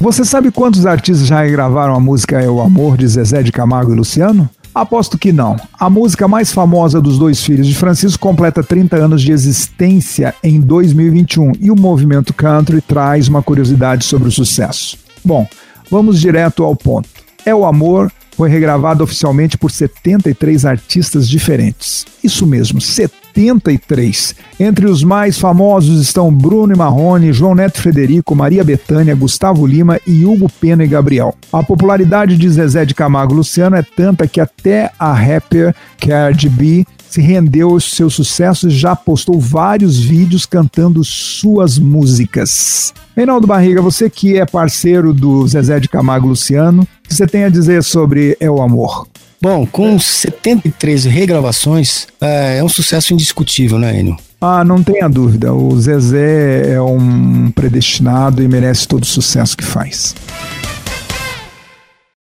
Você sabe quantos artistas já gravaram a música É o Amor de Zezé de Camargo e Luciano? Aposto que não. A música mais famosa dos dois filhos de Francisco completa 30 anos de existência em 2021 e o movimento country traz uma curiosidade sobre o sucesso. Bom, vamos direto ao ponto. É o Amor foi regravado oficialmente por 73 artistas diferentes. Isso mesmo, 73. Entre os mais famosos estão Bruno e Marrone, João Neto Frederico, Maria Bethânia, Gustavo Lima e Hugo Pena e Gabriel. A popularidade de Zezé de Camargo Luciano é tanta que até a rapper Cardi B se rendeu aos seus sucessos e já postou vários vídeos cantando suas músicas. Reinaldo Barriga, você que é parceiro do Zezé de Camargo Luciano, o que você tem a dizer sobre É o Amor? Bom, com 73 regravações, é, é um sucesso indiscutível, né, Enio? Ah, não tenha dúvida. O Zezé é um predestinado e merece todo o sucesso que faz.